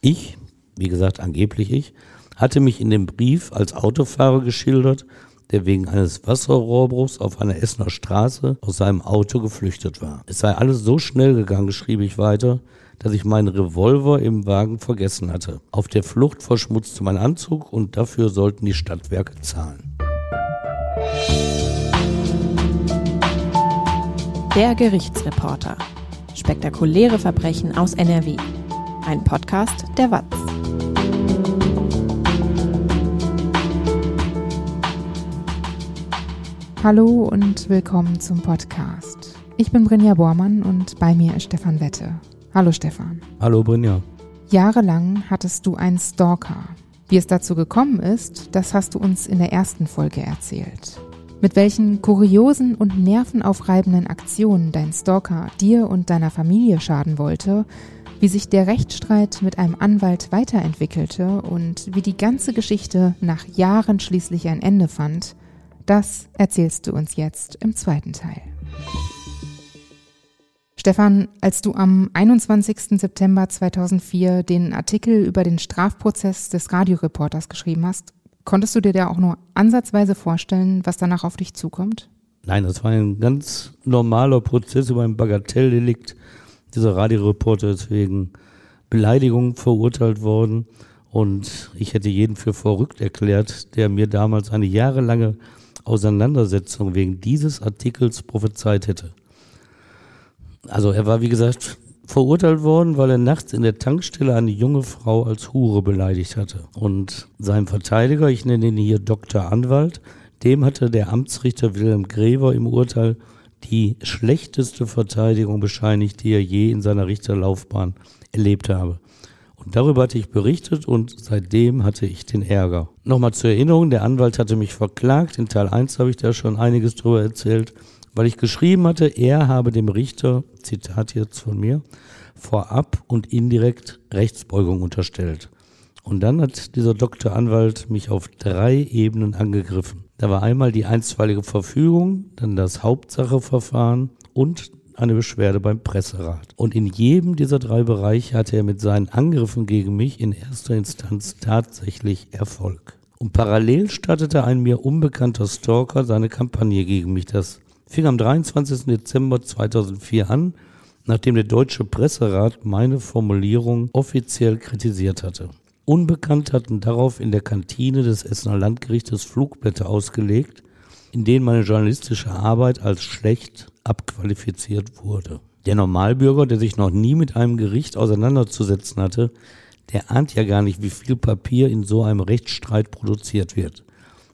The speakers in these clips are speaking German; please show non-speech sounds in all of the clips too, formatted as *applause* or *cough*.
Ich, wie gesagt angeblich ich, hatte mich in dem Brief als Autofahrer geschildert, der wegen eines Wasserrohrbruchs auf einer Essener Straße aus seinem Auto geflüchtet war. Es sei alles so schnell gegangen, schrieb ich weiter, dass ich meinen Revolver im Wagen vergessen hatte. Auf der Flucht verschmutzte mein Anzug und dafür sollten die Stadtwerke zahlen. Der Gerichtsreporter. Spektakuläre Verbrechen aus NRW. Ein Podcast der WAZ. Hallo und willkommen zum Podcast. Ich bin Brinja Bormann und bei mir ist Stefan Wette. Hallo Stefan. Hallo Brinja. Jahrelang hattest du einen Stalker. Wie es dazu gekommen ist, das hast du uns in der ersten Folge erzählt. Mit welchen kuriosen und nervenaufreibenden Aktionen dein Stalker dir und deiner Familie schaden wollte, wie sich der Rechtsstreit mit einem Anwalt weiterentwickelte und wie die ganze Geschichte nach Jahren schließlich ein Ende fand, das erzählst du uns jetzt im zweiten Teil. Stefan, als du am 21. September 2004 den Artikel über den Strafprozess des Radioreporters geschrieben hast, konntest du dir da auch nur ansatzweise vorstellen, was danach auf dich zukommt? Nein, das war ein ganz normaler Prozess über ein Bagatelldelikt dieser Radioreporter ist wegen Beleidigung verurteilt worden und ich hätte jeden für verrückt erklärt, der mir damals eine jahrelange Auseinandersetzung wegen dieses Artikels prophezeit hätte. Also er war, wie gesagt, verurteilt worden, weil er nachts in der Tankstelle eine junge Frau als Hure beleidigt hatte. Und sein Verteidiger, ich nenne ihn hier Dr. Anwalt, dem hatte der Amtsrichter Wilhelm Grever im Urteil die schlechteste Verteidigung bescheinigt, die er je in seiner Richterlaufbahn erlebt habe. Und darüber hatte ich berichtet und seitdem hatte ich den Ärger. Nochmal zur Erinnerung, der Anwalt hatte mich verklagt. In Teil 1 habe ich da schon einiges drüber erzählt, weil ich geschrieben hatte, er habe dem Richter, Zitat jetzt von mir, vorab und indirekt Rechtsbeugung unterstellt. Und dann hat dieser Doktor Anwalt mich auf drei Ebenen angegriffen. Da war einmal die einstweilige Verfügung, dann das Hauptsacheverfahren und eine Beschwerde beim Presserat. Und in jedem dieser drei Bereiche hatte er mit seinen Angriffen gegen mich in erster Instanz tatsächlich Erfolg. Und parallel startete ein mir unbekannter Stalker seine Kampagne gegen mich. Das fing am 23. Dezember 2004 an, nachdem der deutsche Presserat meine Formulierung offiziell kritisiert hatte. Unbekannt hatten darauf in der Kantine des Essener Landgerichtes Flugblätter ausgelegt, in denen meine journalistische Arbeit als schlecht abqualifiziert wurde. Der Normalbürger, der sich noch nie mit einem Gericht auseinanderzusetzen hatte, der ahnt ja gar nicht, wie viel Papier in so einem Rechtsstreit produziert wird.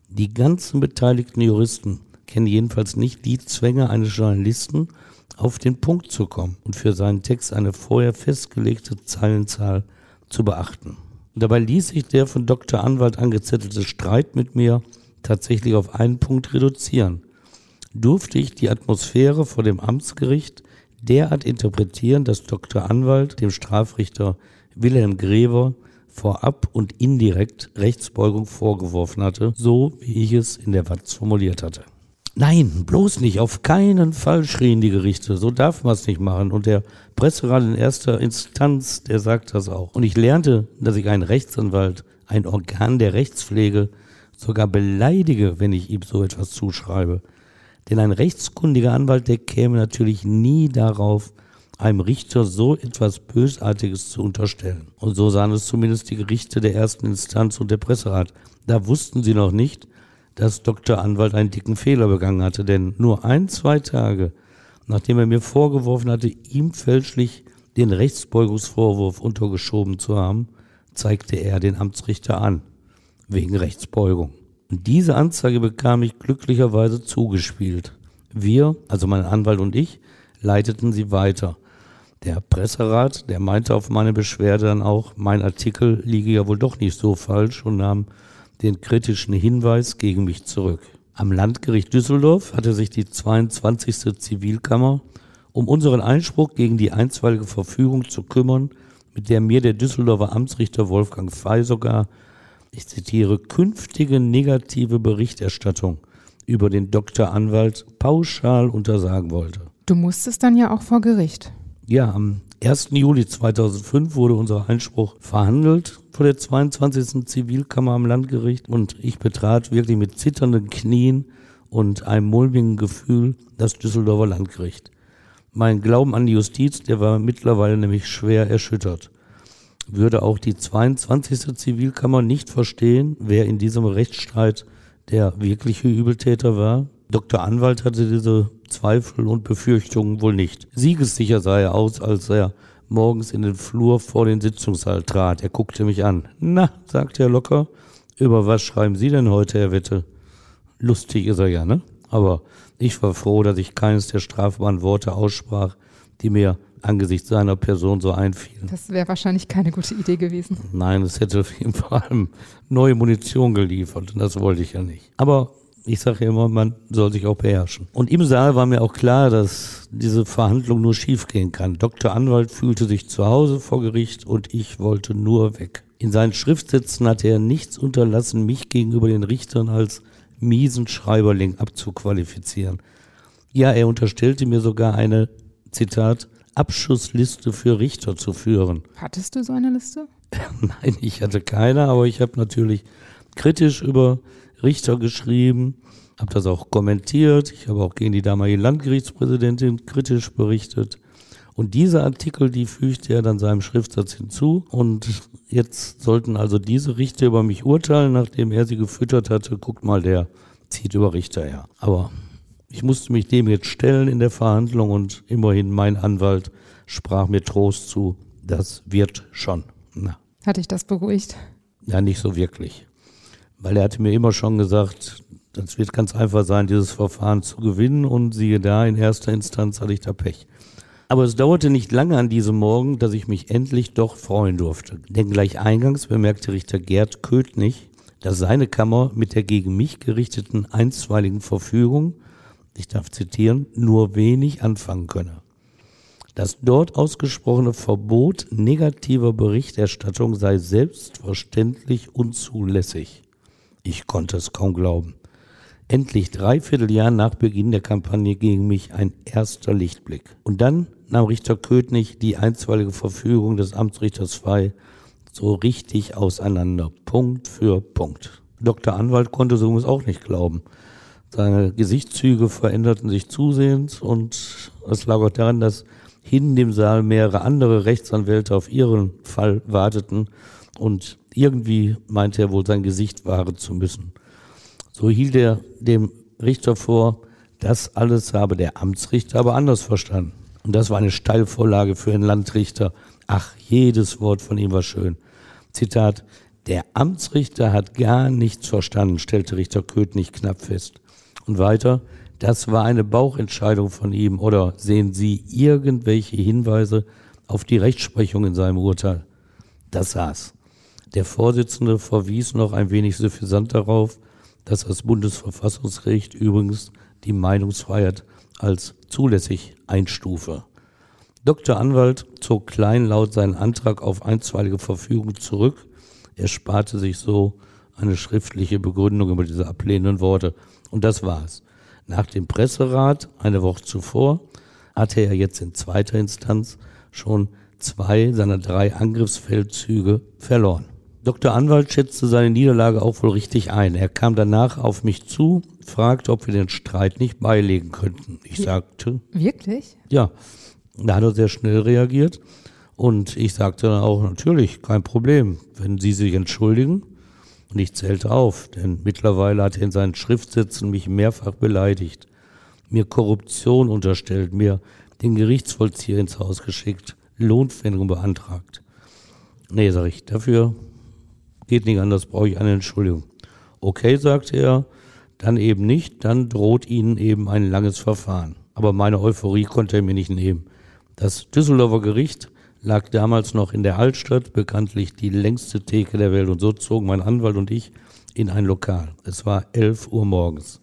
Die ganzen beteiligten Juristen kennen jedenfalls nicht die Zwänge eines Journalisten, auf den Punkt zu kommen und für seinen Text eine vorher festgelegte Zeilenzahl zu beachten. Dabei ließ sich der von Dr. Anwalt angezettelte Streit mit mir tatsächlich auf einen Punkt reduzieren. Durfte ich die Atmosphäre vor dem Amtsgericht derart interpretieren, dass Dr. Anwalt dem Strafrichter Wilhelm Grever vorab und indirekt Rechtsbeugung vorgeworfen hatte, so wie ich es in der Watz formuliert hatte. Nein, bloß nicht, auf keinen Fall schrien die Gerichte. So darf man es nicht machen. Und der Presserat in erster Instanz, der sagt das auch. Und ich lernte, dass ich einen Rechtsanwalt, ein Organ der Rechtspflege, sogar beleidige, wenn ich ihm so etwas zuschreibe. Denn ein rechtskundiger Anwalt, der käme natürlich nie darauf, einem Richter so etwas Bösartiges zu unterstellen. Und so sahen es zumindest die Gerichte der ersten Instanz und der Presserat. Da wussten sie noch nicht, dass Dr. Anwalt einen dicken Fehler begangen hatte, denn nur ein, zwei Tage, nachdem er mir vorgeworfen hatte, ihm fälschlich den Rechtsbeugungsvorwurf untergeschoben zu haben, zeigte er den Amtsrichter an, wegen Rechtsbeugung. Und diese Anzeige bekam ich glücklicherweise zugespielt. Wir, also mein Anwalt und ich, leiteten sie weiter. Der Presserat, der meinte auf meine Beschwerde dann auch, mein Artikel liege ja wohl doch nicht so falsch und nahm den kritischen Hinweis gegen mich zurück. Am Landgericht Düsseldorf hatte sich die 22. Zivilkammer um unseren Einspruch gegen die einstweilige Verfügung zu kümmern, mit der mir der Düsseldorfer Amtsrichter Wolfgang Fey sogar, ich zitiere, künftige negative Berichterstattung über den Dr. Anwalt pauschal untersagen wollte. Du musstest dann ja auch vor Gericht. Ja, am 1. Juli 2005 wurde unser Einspruch verhandelt vor der 22. Zivilkammer am Landgericht und ich betrat wirklich mit zitternden Knien und einem mulmigen Gefühl das Düsseldorfer Landgericht. Mein Glauben an die Justiz, der war mittlerweile nämlich schwer erschüttert. Würde auch die 22. Zivilkammer nicht verstehen, wer in diesem Rechtsstreit der wirkliche Übeltäter war? Dr. Anwalt hatte diese Zweifel und Befürchtungen wohl nicht. Siegessicher sah er aus, als er morgens in den Flur vor den Sitzungssaal trat. Er guckte mich an. Na, sagte er locker, über was schreiben Sie denn heute, Herr Wette? Lustig ist er ja, ne? Aber ich war froh, dass ich keines der strafbaren Worte aussprach, die mir angesichts seiner Person so einfielen. Das wäre wahrscheinlich keine gute Idee gewesen. Nein, es hätte ihm vor allem neue Munition geliefert und das wollte ich ja nicht. Aber ich sage ja immer, man soll sich auch beherrschen. Und im Saal war mir auch klar, dass diese Verhandlung nur schiefgehen kann. Dr. Anwalt fühlte sich zu Hause vor Gericht und ich wollte nur weg. In seinen Schriftsätzen hatte er nichts unterlassen, mich gegenüber den Richtern als miesen Schreiberling abzuqualifizieren. Ja, er unterstellte mir sogar eine, Zitat, Abschussliste für Richter zu führen. Hattest du so eine Liste? *laughs* Nein, ich hatte keine, aber ich habe natürlich kritisch über Richter geschrieben, habe das auch kommentiert. Ich habe auch gegen die damalige Landgerichtspräsidentin kritisch berichtet. Und diese Artikel, die fügte er dann seinem Schriftsatz hinzu. Und jetzt sollten also diese Richter über mich urteilen, nachdem er sie gefüttert hatte. Guckt mal, der zieht über Richter her. Aber ich musste mich dem jetzt stellen in der Verhandlung und immerhin mein Anwalt sprach mir Trost zu. Das wird schon. Na. Hatte ich das beruhigt? Ja, nicht so wirklich. Weil er hatte mir immer schon gesagt, das wird ganz einfach sein, dieses Verfahren zu gewinnen und siehe da, in erster Instanz hatte ich da Pech. Aber es dauerte nicht lange an diesem Morgen, dass ich mich endlich doch freuen durfte. Denn gleich eingangs bemerkte Richter Gerd Köthnig, dass seine Kammer mit der gegen mich gerichteten einstweiligen Verfügung ich darf zitieren, nur wenig anfangen könne. Das dort ausgesprochene Verbot negativer Berichterstattung sei selbstverständlich unzulässig. Ich konnte es kaum glauben. Endlich dreiviertel Jahr nach Beginn der Kampagne gegen mich ein erster Lichtblick. Und dann nahm Richter Köthnig die einstweilige Verfügung des Amtsrichters frei so richtig auseinander, Punkt für Punkt. Dr. Anwalt konnte so auch nicht glauben. Seine Gesichtszüge veränderten sich zusehends und es lag auch daran, dass hinten dem Saal mehrere andere Rechtsanwälte auf ihren Fall warteten und irgendwie meinte er wohl sein Gesicht wahren zu müssen. So hielt er dem Richter vor, das alles habe der Amtsrichter aber anders verstanden. Und das war eine Steilvorlage für einen Landrichter. Ach, jedes Wort von ihm war schön. Zitat, der Amtsrichter hat gar nichts verstanden, stellte Richter Köth knapp fest. Und weiter, das war eine Bauchentscheidung von ihm oder sehen Sie irgendwelche Hinweise auf die Rechtsprechung in seinem Urteil? Das saß. Der Vorsitzende verwies noch ein wenig suffisant darauf, dass das Bundesverfassungsgericht übrigens die Meinungsfreiheit als zulässig einstufe. Dr. Anwalt zog kleinlaut seinen Antrag auf einstweilige Verfügung zurück. Er sparte sich so eine schriftliche Begründung über diese ablehnenden Worte. Und das war's. Nach dem Presserat eine Woche zuvor hatte er jetzt in zweiter Instanz schon zwei seiner drei Angriffsfeldzüge verloren. Dr. Anwalt schätzte seine Niederlage auch wohl richtig ein. Er kam danach auf mich zu, fragte, ob wir den Streit nicht beilegen könnten. Ich sagte. Wirklich? Ja. Da hat er sehr schnell reagiert. Und ich sagte dann auch, natürlich, kein Problem. Wenn Sie sich entschuldigen, und ich zählte auf, denn mittlerweile hat er in seinen Schriftsätzen mich mehrfach beleidigt, mir Korruption unterstellt, mir den Gerichtsvollzieher ins Haus geschickt, Lohnpfändung beantragt. Nee, sag ich, dafür geht nicht anders, brauche ich eine Entschuldigung. Okay, sagte er, dann eben nicht, dann droht Ihnen eben ein langes Verfahren. Aber meine Euphorie konnte er mir nicht nehmen. Das Düsseldorfer Gericht lag damals noch in der Altstadt, bekanntlich die längste Theke der Welt. Und so zogen mein Anwalt und ich in ein Lokal. Es war 11 Uhr morgens.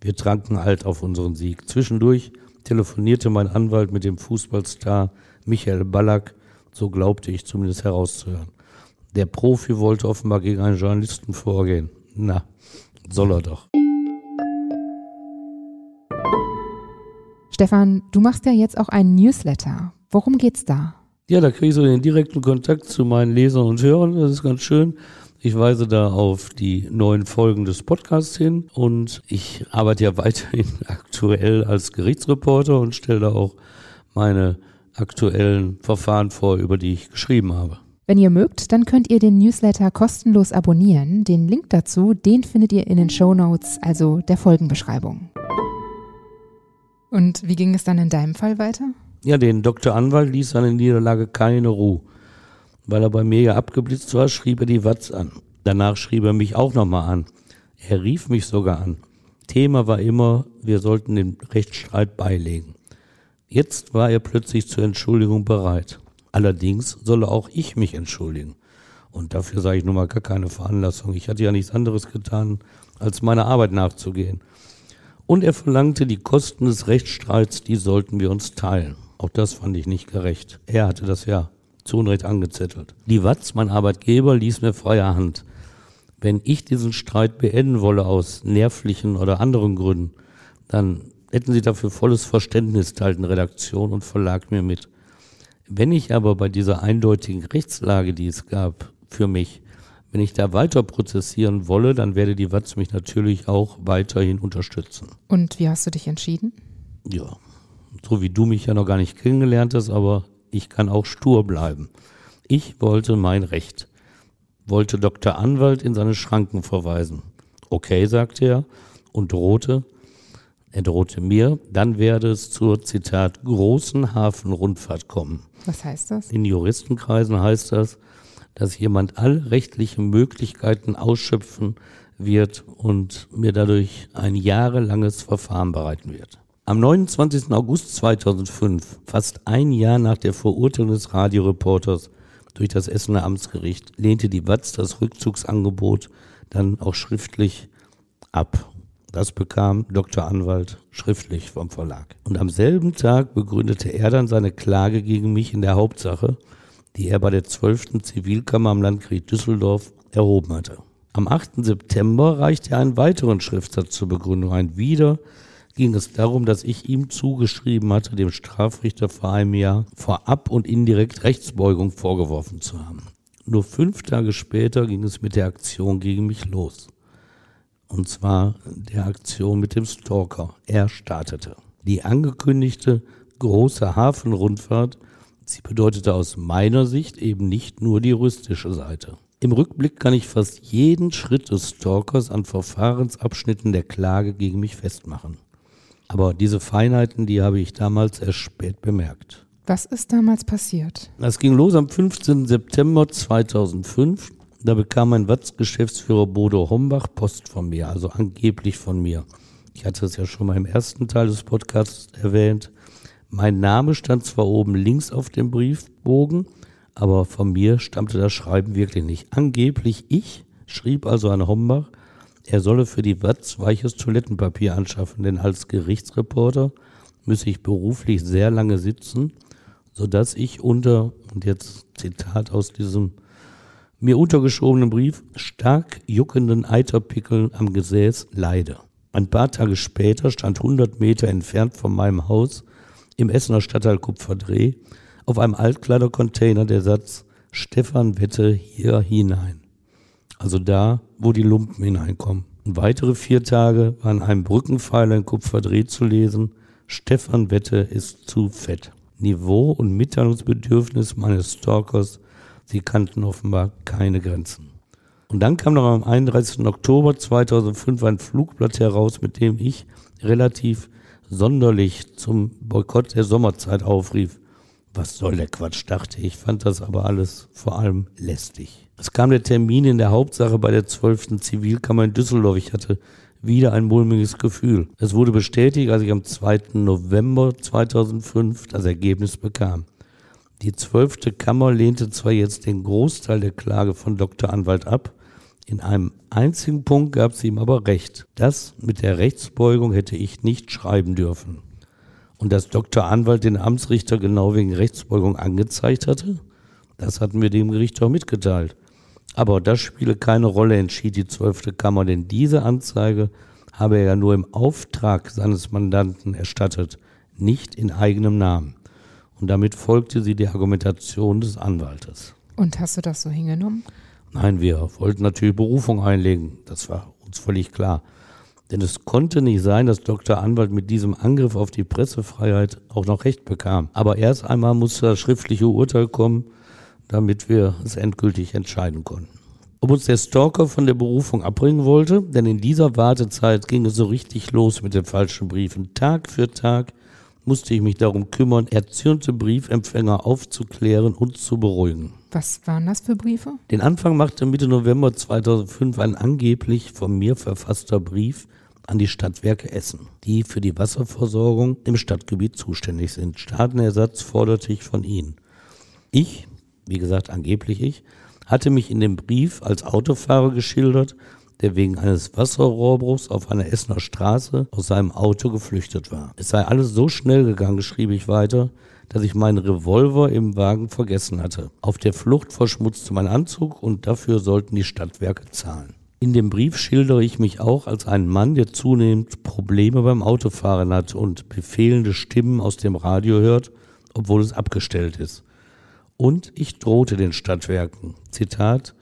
Wir tranken alt auf unseren Sieg. Zwischendurch telefonierte mein Anwalt mit dem Fußballstar Michael Ballack, so glaubte ich zumindest herauszuhören. Der Profi wollte offenbar gegen einen Journalisten vorgehen. Na, soll er doch. Stefan, du machst ja jetzt auch einen Newsletter. Worum geht's da? Ja, da kriege ich so den direkten Kontakt zu meinen Lesern und Hörern. Das ist ganz schön. Ich weise da auf die neuen Folgen des Podcasts hin und ich arbeite ja weiterhin *laughs* aktuell als Gerichtsreporter und stelle da auch meine aktuellen Verfahren vor, über die ich geschrieben habe. Wenn ihr mögt, dann könnt ihr den Newsletter kostenlos abonnieren. Den Link dazu, den findet ihr in den Show Notes, also der Folgenbeschreibung. Und wie ging es dann in deinem Fall weiter? Ja, den Dr. Anwalt ließ seine Niederlage keine Ruhe. Weil er bei mir ja abgeblitzt war, schrieb er die Watz an. Danach schrieb er mich auch nochmal an. Er rief mich sogar an. Thema war immer, wir sollten den Rechtsstreit beilegen. Jetzt war er plötzlich zur Entschuldigung bereit. Allerdings solle auch ich mich entschuldigen. Und dafür sage ich nun mal gar keine Veranlassung. Ich hatte ja nichts anderes getan, als meiner Arbeit nachzugehen. Und er verlangte die Kosten des Rechtsstreits, die sollten wir uns teilen. Auch das fand ich nicht gerecht. Er hatte das ja zu Unrecht angezettelt. Die Watz, mein Arbeitgeber, ließ mir freie Hand. Wenn ich diesen Streit beenden wolle aus nervlichen oder anderen Gründen, dann hätten sie dafür volles Verständnis, teilten Redaktion und Verlag mir mit. Wenn ich aber bei dieser eindeutigen Rechtslage, die es gab für mich, wenn ich da weiter prozessieren wolle, dann werde die Watz mich natürlich auch weiterhin unterstützen. Und wie hast du dich entschieden? Ja, so wie du mich ja noch gar nicht kennengelernt hast, aber ich kann auch stur bleiben. Ich wollte mein Recht, wollte Dr. Anwalt in seine Schranken verweisen. Okay, sagte er und drohte, er drohte mir, dann werde es zur, Zitat, großen Hafenrundfahrt kommen. Was heißt das? In Juristenkreisen heißt das, dass jemand alle rechtlichen Möglichkeiten ausschöpfen wird und mir dadurch ein jahrelanges Verfahren bereiten wird. Am 29. August 2005, fast ein Jahr nach der Verurteilung des Radioreporters durch das Essener Amtsgericht, lehnte die Watz das Rückzugsangebot dann auch schriftlich ab. Das bekam Dr. Anwalt schriftlich vom Verlag. Und am selben Tag begründete er dann seine Klage gegen mich in der Hauptsache, die er bei der 12. Zivilkammer am Landgericht Düsseldorf erhoben hatte. Am 8. September reichte er einen weiteren Schriftsatz zur Begründung ein. Wieder ging es darum, dass ich ihm zugeschrieben hatte, dem Strafrichter vor einem Jahr vorab und indirekt Rechtsbeugung vorgeworfen zu haben. Nur fünf Tage später ging es mit der Aktion gegen mich los. Und zwar der Aktion mit dem Stalker. Er startete. Die angekündigte große Hafenrundfahrt, sie bedeutete aus meiner Sicht eben nicht nur die juristische Seite. Im Rückblick kann ich fast jeden Schritt des Stalkers an Verfahrensabschnitten der Klage gegen mich festmachen. Aber diese Feinheiten, die habe ich damals erst spät bemerkt. Was ist damals passiert? Das ging los am 15. September 2005. Da bekam mein Watz-Geschäftsführer Bodo Hombach Post von mir, also angeblich von mir. Ich hatte es ja schon mal im ersten Teil des Podcasts erwähnt. Mein Name stand zwar oben links auf dem Briefbogen, aber von mir stammte das Schreiben wirklich nicht. Angeblich ich schrieb also an Hombach, er solle für die Watz weiches Toilettenpapier anschaffen, denn als Gerichtsreporter müsse ich beruflich sehr lange sitzen, sodass ich unter, und jetzt Zitat aus diesem mir untergeschobenen Brief stark juckenden Eiterpickeln am Gesäß leide. Ein paar Tage später stand 100 Meter entfernt von meinem Haus im Essener Stadtteil Kupferdreh auf einem Altkleidercontainer der Satz Stefan Wette hier hinein. Also da, wo die Lumpen hineinkommen. Und weitere vier Tage war an einem Brückenpfeiler in Kupferdreh zu lesen, Stefan Wette ist zu fett. Niveau und Mitteilungsbedürfnis meines Stalkers Sie kannten offenbar keine Grenzen. Und dann kam noch am 31. Oktober 2005 ein Flugblatt heraus, mit dem ich relativ sonderlich zum Boykott der Sommerzeit aufrief. Was soll der Quatsch, dachte ich, fand das aber alles vor allem lästig. Es kam der Termin in der Hauptsache bei der 12. Zivilkammer in Düsseldorf. Ich hatte wieder ein mulmiges Gefühl. Es wurde bestätigt, als ich am 2. November 2005 das Ergebnis bekam. Die zwölfte Kammer lehnte zwar jetzt den Großteil der Klage von Dr. Anwalt ab, in einem einzigen Punkt gab sie ihm aber recht. Das mit der Rechtsbeugung hätte ich nicht schreiben dürfen. Und dass Dr. Anwalt den Amtsrichter genau wegen Rechtsbeugung angezeigt hatte, das hatten wir dem Gericht auch mitgeteilt. Aber das spiele keine Rolle, entschied die zwölfte Kammer, denn diese Anzeige habe er ja nur im Auftrag seines Mandanten erstattet, nicht in eigenem Namen. Und damit folgte sie der Argumentation des Anwaltes. Und hast du das so hingenommen? Nein, wir wollten natürlich Berufung einlegen. Das war uns völlig klar. Denn es konnte nicht sein, dass Dr. Anwalt mit diesem Angriff auf die Pressefreiheit auch noch Recht bekam. Aber erst einmal musste das schriftliche Urteil kommen, damit wir es endgültig entscheiden konnten. Ob uns der Stalker von der Berufung abbringen wollte, denn in dieser Wartezeit ging es so richtig los mit den falschen Briefen. Tag für Tag musste ich mich darum kümmern, erzürnte Briefempfänger aufzuklären und zu beruhigen. Was waren das für Briefe? Den Anfang machte Mitte November 2005 ein angeblich von mir verfasster Brief an die Stadtwerke Essen, die für die Wasserversorgung im Stadtgebiet zuständig sind. Staatenersatz forderte ich von ihnen. Ich, wie gesagt angeblich ich, hatte mich in dem Brief als Autofahrer geschildert, der wegen eines Wasserrohrbruchs auf einer Essener Straße aus seinem Auto geflüchtet war. Es sei alles so schnell gegangen, schrieb ich weiter, dass ich meinen Revolver im Wagen vergessen hatte. Auf der Flucht verschmutzte mein Anzug und dafür sollten die Stadtwerke zahlen. In dem Brief schildere ich mich auch als einen Mann, der zunehmend Probleme beim Autofahren hat und befehlende Stimmen aus dem Radio hört, obwohl es abgestellt ist. Und ich drohte den Stadtwerken. Zitat,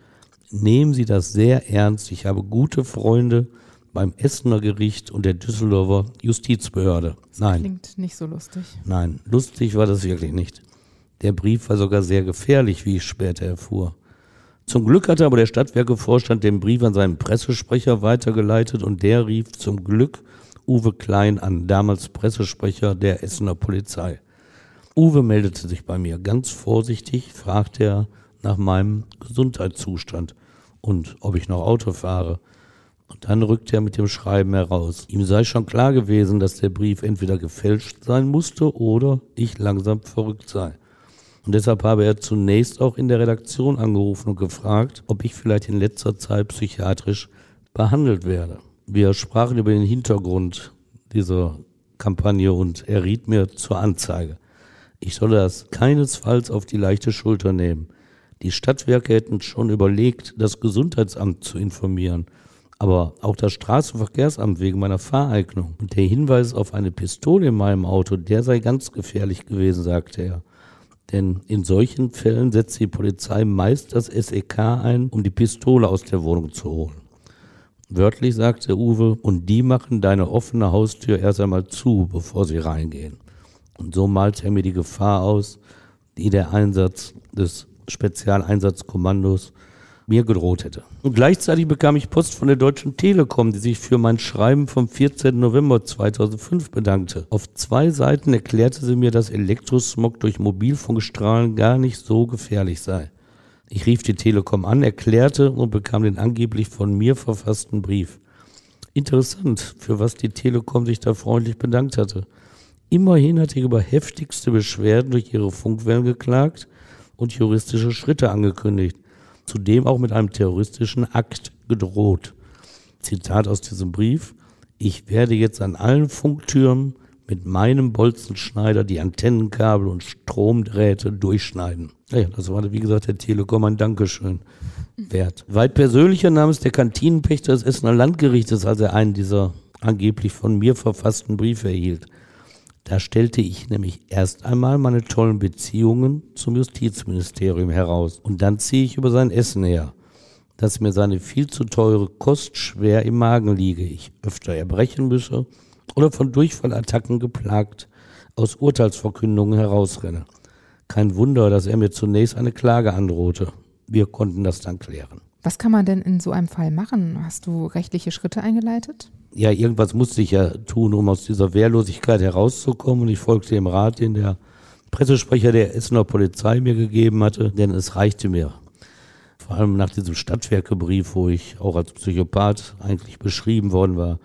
nehmen Sie das sehr ernst. Ich habe gute Freunde beim Essener Gericht und der Düsseldorfer Justizbehörde. Nein. Klingt nicht so lustig. Nein, lustig war das wirklich nicht. Der Brief war sogar sehr gefährlich, wie ich später erfuhr. Zum Glück hatte aber der Stadtwerkevorstand den Brief an seinen Pressesprecher weitergeleitet und der rief zum Glück Uwe Klein an, damals Pressesprecher der Essener Polizei. Uwe meldete sich bei mir ganz vorsichtig, fragte er nach meinem Gesundheitszustand und ob ich noch Auto fahre. Und dann rückte er mit dem Schreiben heraus. Ihm sei schon klar gewesen, dass der Brief entweder gefälscht sein musste oder ich langsam verrückt sei. Und deshalb habe er zunächst auch in der Redaktion angerufen und gefragt, ob ich vielleicht in letzter Zeit psychiatrisch behandelt werde. Wir sprachen über den Hintergrund dieser Kampagne und er riet mir zur Anzeige. Ich solle das keinesfalls auf die leichte Schulter nehmen. Die Stadtwerke hätten schon überlegt, das Gesundheitsamt zu informieren, aber auch das Straßenverkehrsamt wegen meiner Fahreignung. Und der Hinweis auf eine Pistole in meinem Auto, der sei ganz gefährlich gewesen, sagte er. Denn in solchen Fällen setzt die Polizei meist das SEK ein, um die Pistole aus der Wohnung zu holen. Wörtlich sagte Uwe, und die machen deine offene Haustür erst einmal zu, bevor sie reingehen. Und so malt er mir die Gefahr aus, die der Einsatz des Spezialeinsatzkommandos mir gedroht hätte. Und gleichzeitig bekam ich Post von der Deutschen Telekom, die sich für mein Schreiben vom 14. November 2005 bedankte. Auf zwei Seiten erklärte sie mir, dass Elektrosmog durch Mobilfunkstrahlen gar nicht so gefährlich sei. Ich rief die Telekom an, erklärte und bekam den angeblich von mir verfassten Brief. Interessant, für was die Telekom sich da freundlich bedankt hatte. Immerhin hatte ich über heftigste Beschwerden durch ihre Funkwellen geklagt und juristische Schritte angekündigt zudem auch mit einem terroristischen Akt gedroht. Zitat aus diesem Brief. Ich werde jetzt an allen Funktürmen mit meinem Bolzenschneider die Antennenkabel und Stromdrähte durchschneiden. Ja, das war, wie gesagt, der Telekom ein Dankeschön wert. Weit persönlicher nahm es der Kantinenpächter des Essener Landgerichtes, als er einen dieser angeblich von mir verfassten Briefe erhielt. Da stellte ich nämlich erst einmal meine tollen Beziehungen zum Justizministerium heraus. Und dann ziehe ich über sein Essen her, dass mir seine viel zu teure Kost schwer im Magen liege, ich öfter erbrechen müsse oder von Durchfallattacken geplagt aus Urteilsverkündungen herausrenne. Kein Wunder, dass er mir zunächst eine Klage androhte. Wir konnten das dann klären. Was kann man denn in so einem Fall machen? Hast du rechtliche Schritte eingeleitet? Ja, irgendwas musste ich ja tun, um aus dieser Wehrlosigkeit herauszukommen. Und ich folgte dem Rat, den der Pressesprecher der Essener Polizei mir gegeben hatte, denn es reichte mir. Vor allem nach diesem Stadtwerkebrief, wo ich auch als Psychopath eigentlich beschrieben worden war.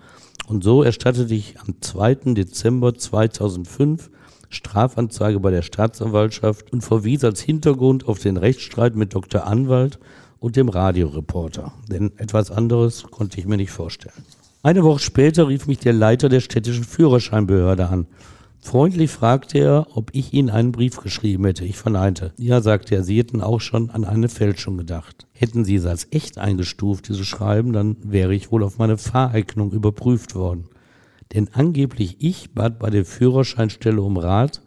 Und so erstattete ich am 2. Dezember 2005 Strafanzeige bei der Staatsanwaltschaft und verwies als Hintergrund auf den Rechtsstreit mit Dr. Anwalt und dem Radioreporter. Denn etwas anderes konnte ich mir nicht vorstellen. Eine Woche später rief mich der Leiter der städtischen Führerscheinbehörde an. Freundlich fragte er, ob ich Ihnen einen Brief geschrieben hätte. Ich verneinte. Ja, sagte er, Sie hätten auch schon an eine Fälschung gedacht. Hätten Sie es als echt eingestuft, dieses Schreiben, dann wäre ich wohl auf meine Fahreignung überprüft worden. Denn angeblich ich bat bei der Führerscheinstelle um Rat,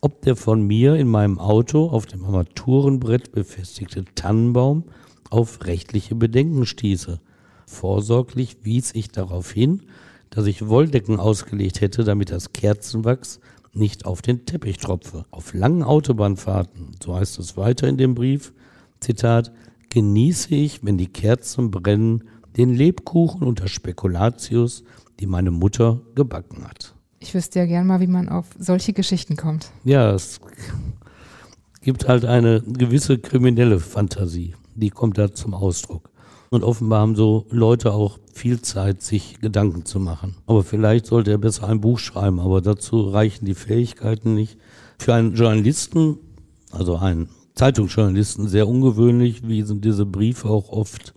ob der von mir in meinem Auto auf dem Armaturenbrett befestigte Tannenbaum auf rechtliche Bedenken stieße. Vorsorglich wies ich darauf hin, dass ich Wolldecken ausgelegt hätte, damit das Kerzenwachs nicht auf den Teppich tropfe. Auf langen Autobahnfahrten, so heißt es weiter in dem Brief, Zitat, genieße ich, wenn die Kerzen brennen, den Lebkuchen unter Spekulatius, die meine Mutter gebacken hat. Ich wüsste ja gern mal, wie man auf solche Geschichten kommt. Ja, es gibt halt eine gewisse kriminelle Fantasie, die kommt da zum Ausdruck. Und offenbar haben so Leute auch viel Zeit, sich Gedanken zu machen. Aber vielleicht sollte er besser ein Buch schreiben, aber dazu reichen die Fähigkeiten nicht. Für einen Journalisten, also einen Zeitungsjournalisten, sehr ungewöhnlich, wie sind diese Briefe auch oft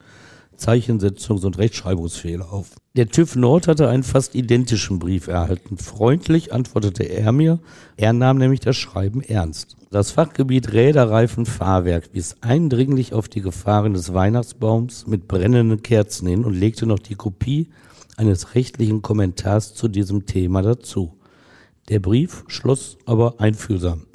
Zeichensetzungs- und Rechtschreibungsfehler auf. Der TÜV Nord hatte einen fast identischen Brief erhalten. Freundlich antwortete er mir, er nahm nämlich das Schreiben ernst. Das Fachgebiet Räderreifen Fahrwerk wies eindringlich auf die Gefahren des Weihnachtsbaums mit brennenden Kerzen hin und legte noch die Kopie eines rechtlichen Kommentars zu diesem Thema dazu. Der Brief schloss aber einfühlsam.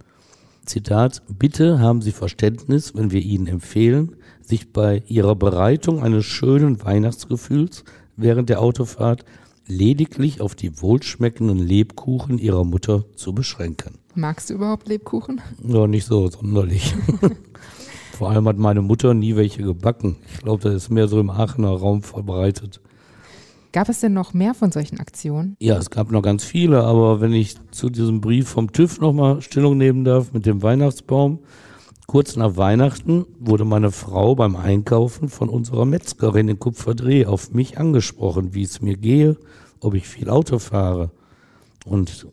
Zitat, bitte haben Sie Verständnis, wenn wir Ihnen empfehlen, sich bei ihrer Bereitung eines schönen Weihnachtsgefühls während der Autofahrt lediglich auf die wohlschmeckenden Lebkuchen ihrer Mutter zu beschränken. Magst du überhaupt Lebkuchen? Ja, nicht so sonderlich. *laughs* Vor allem hat meine Mutter nie welche gebacken. Ich glaube, das ist mehr so im Aachener Raum verbreitet. Gab es denn noch mehr von solchen Aktionen? Ja, es gab noch ganz viele, aber wenn ich zu diesem Brief vom TÜV nochmal Stellung nehmen darf mit dem Weihnachtsbaum, Kurz nach Weihnachten wurde meine Frau beim Einkaufen von unserer Metzgerin in Kupferdreh auf mich angesprochen, wie es mir gehe, ob ich viel Auto fahre. Und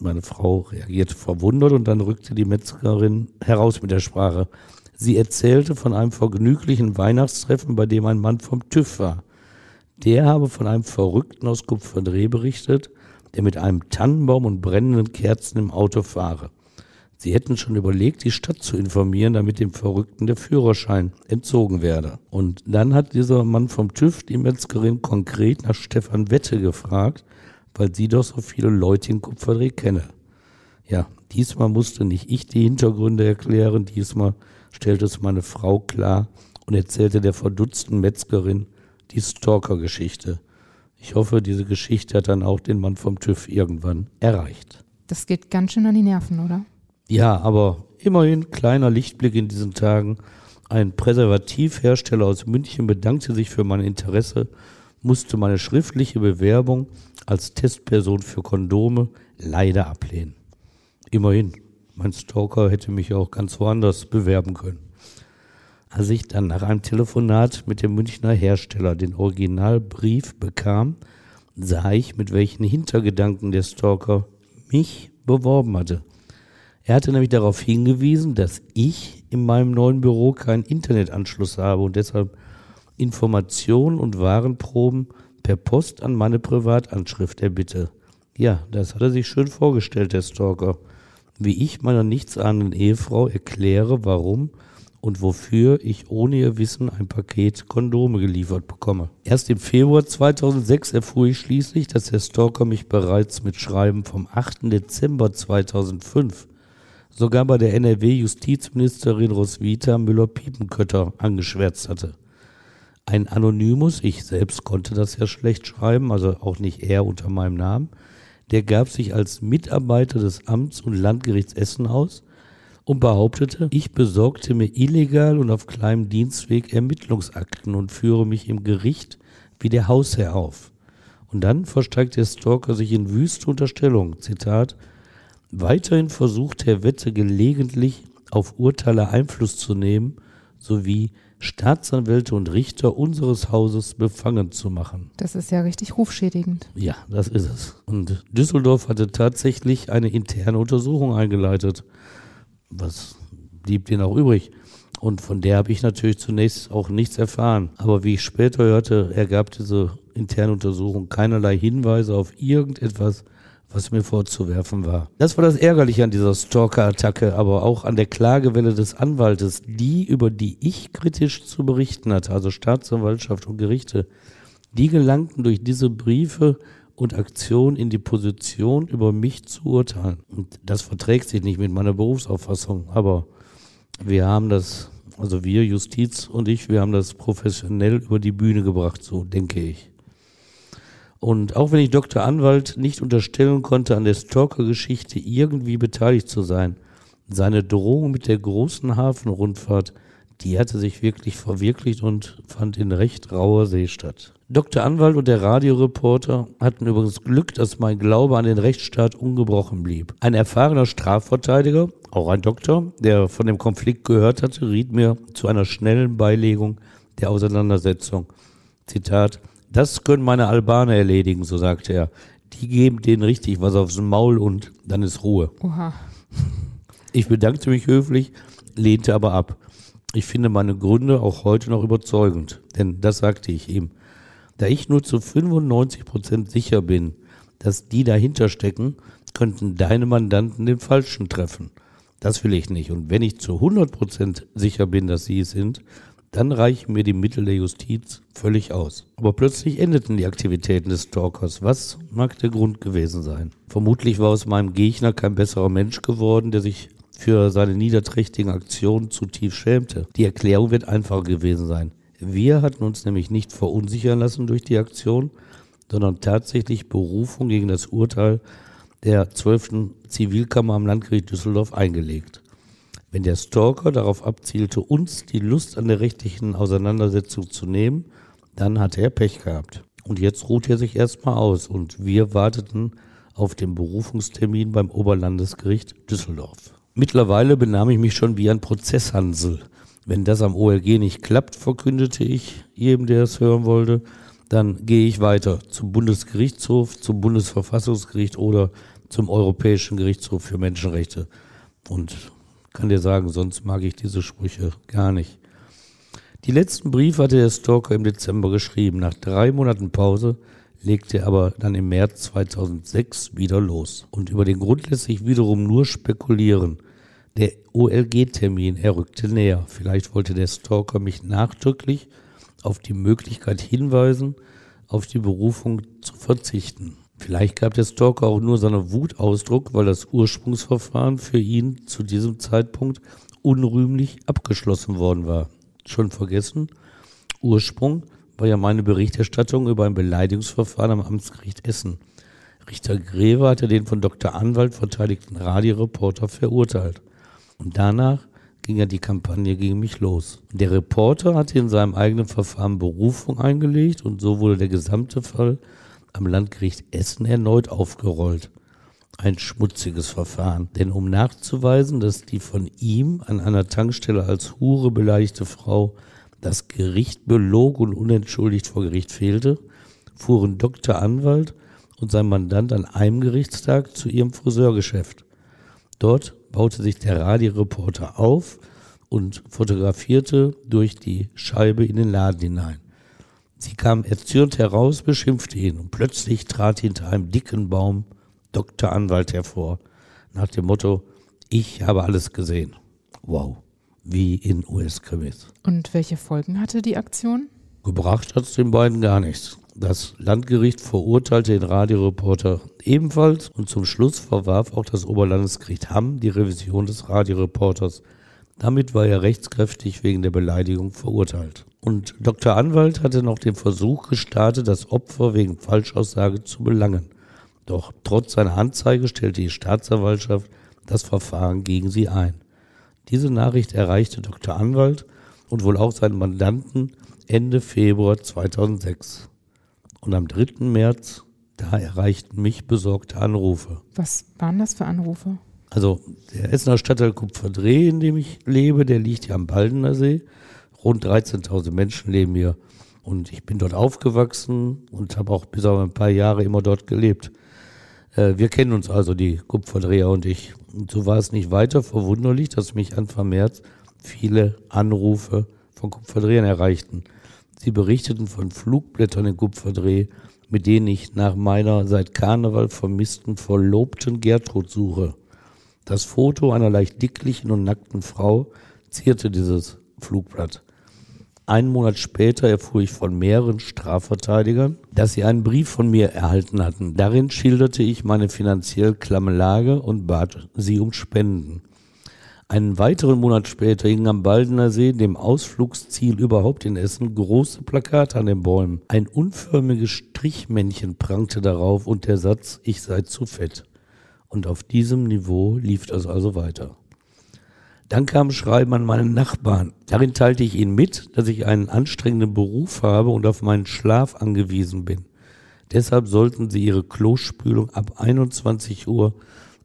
meine Frau reagierte verwundert und dann rückte die Metzgerin heraus mit der Sprache. Sie erzählte von einem vergnüglichen Weihnachtstreffen, bei dem ein Mann vom TÜV war. Der habe von einem Verrückten aus Kupferdreh berichtet, der mit einem Tannenbaum und brennenden Kerzen im Auto fahre. Sie hätten schon überlegt, die Stadt zu informieren, damit dem Verrückten der Führerschein entzogen werde. Und dann hat dieser Mann vom TÜV die Metzgerin konkret nach Stefan Wette gefragt, weil sie doch so viele Leute in Kupferdreh kenne. Ja, diesmal musste nicht ich die Hintergründe erklären, diesmal stellte es meine Frau klar und erzählte der verdutzten Metzgerin die Stalker-Geschichte. Ich hoffe, diese Geschichte hat dann auch den Mann vom TÜV irgendwann erreicht. Das geht ganz schön an die Nerven, oder? Ja, aber immerhin kleiner Lichtblick in diesen Tagen. Ein Präservativhersteller aus München bedankte sich für mein Interesse, musste meine schriftliche Bewerbung als Testperson für Kondome leider ablehnen. Immerhin, mein Stalker hätte mich auch ganz woanders bewerben können. Als ich dann nach einem Telefonat mit dem Münchner Hersteller den Originalbrief bekam, sah ich, mit welchen Hintergedanken der Stalker mich beworben hatte. Er hatte nämlich darauf hingewiesen, dass ich in meinem neuen Büro keinen Internetanschluss habe und deshalb Informationen und Warenproben per Post an meine Privatanschrift erbitte. Ja, das hat er sich schön vorgestellt, der Stalker. Wie ich meiner nichtsahnenden Ehefrau erkläre, warum und wofür ich ohne ihr Wissen ein Paket Kondome geliefert bekomme. Erst im Februar 2006 erfuhr ich schließlich, dass der Stalker mich bereits mit Schreiben vom 8. Dezember 2005 sogar bei der NRW-Justizministerin Roswitha Müller-Piepenkötter angeschwärzt hatte. Ein Anonymus, ich selbst konnte das ja schlecht schreiben, also auch nicht er unter meinem Namen, der gab sich als Mitarbeiter des Amts- und Landgerichts Essen aus und behauptete, ich besorgte mir illegal und auf kleinem Dienstweg Ermittlungsakten und führe mich im Gericht wie der Hausherr auf. Und dann versteigt der Stalker sich in wüste Unterstellung, Zitat, Weiterhin versucht Herr Wette gelegentlich auf Urteile Einfluss zu nehmen, sowie Staatsanwälte und Richter unseres Hauses befangen zu machen. Das ist ja richtig rufschädigend. Ja, das ist es. Und Düsseldorf hatte tatsächlich eine interne Untersuchung eingeleitet. Was blieb denen auch übrig? Und von der habe ich natürlich zunächst auch nichts erfahren. Aber wie ich später hörte, ergab diese interne Untersuchung keinerlei Hinweise auf irgendetwas, was mir vorzuwerfen war. Das war das Ärgerliche an dieser Stalker-Attacke, aber auch an der Klagewelle des Anwaltes, die, über die ich kritisch zu berichten hatte, also Staatsanwaltschaft und Gerichte, die gelangten durch diese Briefe und Aktion in die Position, über mich zu urteilen. Und das verträgt sich nicht mit meiner Berufsauffassung. Aber wir haben das, also wir, Justiz und ich, wir haben das professionell über die Bühne gebracht, so denke ich. Und auch wenn ich Dr. Anwalt nicht unterstellen konnte, an der Stalker-Geschichte irgendwie beteiligt zu sein, seine Drohung mit der großen Hafenrundfahrt, die hatte sich wirklich verwirklicht und fand in recht rauer See statt. Dr. Anwalt und der Radioreporter hatten übrigens Glück, dass mein Glaube an den Rechtsstaat ungebrochen blieb. Ein erfahrener Strafverteidiger, auch ein Doktor, der von dem Konflikt gehört hatte, riet mir zu einer schnellen Beilegung der Auseinandersetzung. Zitat, das können meine Albaner erledigen, so sagte er. Die geben denen richtig was aufs Maul und dann ist Ruhe. Oha. Ich bedankte mich höflich, lehnte aber ab. Ich finde meine Gründe auch heute noch überzeugend, denn das sagte ich ihm. Da ich nur zu 95 Prozent sicher bin, dass die dahinter stecken, könnten deine Mandanten den Falschen treffen. Das will ich nicht. Und wenn ich zu 100 Prozent sicher bin, dass sie es sind, dann reichen mir die Mittel der Justiz völlig aus. Aber plötzlich endeten die Aktivitäten des Stalkers. Was mag der Grund gewesen sein? Vermutlich war aus meinem Gegner kein besserer Mensch geworden, der sich für seine niederträchtigen Aktionen zutiefst schämte. Die Erklärung wird einfacher gewesen sein. Wir hatten uns nämlich nicht verunsichern lassen durch die Aktion, sondern tatsächlich Berufung gegen das Urteil der 12. Zivilkammer am Landgericht Düsseldorf eingelegt. Wenn der Stalker darauf abzielte, uns die Lust an der rechtlichen Auseinandersetzung zu nehmen, dann hatte er Pech gehabt. Und jetzt ruht er sich erstmal aus und wir warteten auf den Berufungstermin beim Oberlandesgericht Düsseldorf. Mittlerweile benahm ich mich schon wie ein Prozesshansel. Wenn das am OLG nicht klappt, verkündete ich jedem, der es hören wollte, dann gehe ich weiter zum Bundesgerichtshof, zum Bundesverfassungsgericht oder zum Europäischen Gerichtshof für Menschenrechte. Und kann dir sagen, sonst mag ich diese Sprüche gar nicht. Die letzten Briefe hatte der Stalker im Dezember geschrieben. Nach drei Monaten Pause legte er aber dann im März 2006 wieder los. Und über den Grund lässt sich wiederum nur spekulieren. Der OLG-Termin, er rückte näher. Vielleicht wollte der Stalker mich nachdrücklich auf die Möglichkeit hinweisen, auf die Berufung zu verzichten. Vielleicht gab der Stalker auch nur seine Wut Ausdruck, weil das Ursprungsverfahren für ihn zu diesem Zeitpunkt unrühmlich abgeschlossen worden war. Schon vergessen? Ursprung war ja meine Berichterstattung über ein Beleidigungsverfahren am Amtsgericht Essen. Richter Greve hatte den von Dr. Anwalt verteidigten Radioreporter verurteilt. Und danach ging ja die Kampagne gegen mich los. Der Reporter hatte in seinem eigenen Verfahren Berufung eingelegt und so wurde der gesamte Fall am Landgericht Essen erneut aufgerollt. Ein schmutziges Verfahren, denn um nachzuweisen, dass die von ihm an einer Tankstelle als Hure beleidigte Frau das Gericht belog und unentschuldigt vor Gericht fehlte, fuhren Dr. Anwalt und sein Mandant an einem Gerichtstag zu ihrem Friseurgeschäft. Dort baute sich der Radioreporter auf und fotografierte durch die Scheibe in den Laden hinein. Sie kam erzürnt heraus, beschimpfte ihn und plötzlich trat hinter einem dicken Baum Dr. Anwalt hervor, nach dem Motto, ich habe alles gesehen. Wow wie in US-Krimis. Und welche Folgen hatte die Aktion? Gebracht hat es den beiden gar nichts. Das Landgericht verurteilte den Radioreporter ebenfalls und zum Schluss verwarf auch das Oberlandesgericht Hamm die Revision des Radioreporters. Damit war er rechtskräftig wegen der Beleidigung verurteilt. Und Dr. Anwalt hatte noch den Versuch gestartet, das Opfer wegen Falschaussage zu belangen. Doch trotz seiner Anzeige stellte die Staatsanwaltschaft das Verfahren gegen sie ein. Diese Nachricht erreichte Dr. Anwalt und wohl auch seinen Mandanten Ende Februar 2006. Und am 3. März, da erreichten mich besorgte Anrufe. Was waren das für Anrufe? Also der Essener Stadtteil Kupferdreh, in dem ich lebe, der liegt ja am Baldener See. Rund 13.000 Menschen leben hier. Und ich bin dort aufgewachsen und habe auch bis auf ein paar Jahre immer dort gelebt. Äh, wir kennen uns also, die Kupferdreher und ich. Und so war es nicht weiter verwunderlich, dass mich Anfang März viele Anrufe von Kupferdrehern erreichten. Sie berichteten von Flugblättern in Kupferdreh, mit denen ich nach meiner seit Karneval vermissten Verlobten Gertrud suche. Das Foto einer leicht dicklichen und nackten Frau zierte dieses Flugblatt. Einen Monat später erfuhr ich von mehreren Strafverteidigern, dass sie einen Brief von mir erhalten hatten. Darin schilderte ich meine finanziell klamme Lage und bat sie um Spenden. Einen weiteren Monat später hingen am Baldener See, dem Ausflugsziel überhaupt in Essen, große Plakate an den Bäumen. Ein unförmiges Strichmännchen prangte darauf und der Satz, ich sei zu fett. Und auf diesem Niveau lief das also weiter. Dann kam Schreiben an meinen Nachbarn. Darin teilte ich ihnen mit, dass ich einen anstrengenden Beruf habe und auf meinen Schlaf angewiesen bin. Deshalb sollten sie ihre Klospülung ab 21 Uhr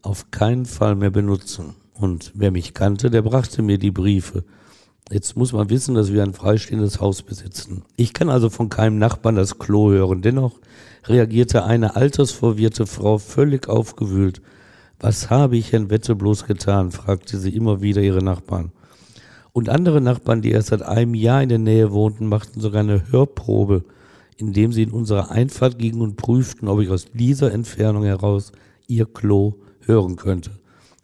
auf keinen Fall mehr benutzen. Und wer mich kannte, der brachte mir die Briefe. Jetzt muss man wissen, dass wir ein freistehendes Haus besitzen. Ich kann also von keinem Nachbarn das Klo hören. Dennoch reagierte eine altersverwirrte Frau völlig aufgewühlt was habe ich Herrn Wette bloß getan? fragte sie immer wieder ihre Nachbarn. Und andere Nachbarn, die erst seit einem Jahr in der Nähe wohnten, machten sogar eine Hörprobe, indem sie in unserer Einfahrt gingen und prüften, ob ich aus dieser Entfernung heraus ihr Klo hören könnte.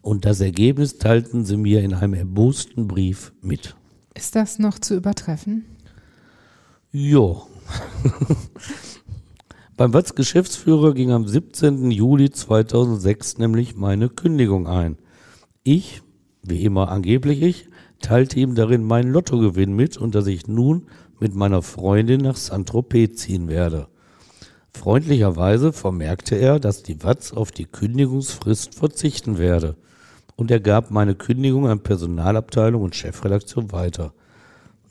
Und das Ergebnis teilten sie mir in einem erbosten Brief mit. Ist das noch zu übertreffen? Jo. *laughs* Beim Watz Geschäftsführer ging am 17. Juli 2006 nämlich meine Kündigung ein. Ich, wie immer angeblich ich, teilte ihm darin meinen Lottogewinn mit und dass ich nun mit meiner Freundin nach Saint-Tropez ziehen werde. Freundlicherweise vermerkte er, dass die Watz auf die Kündigungsfrist verzichten werde. Und er gab meine Kündigung an Personalabteilung und Chefredaktion weiter.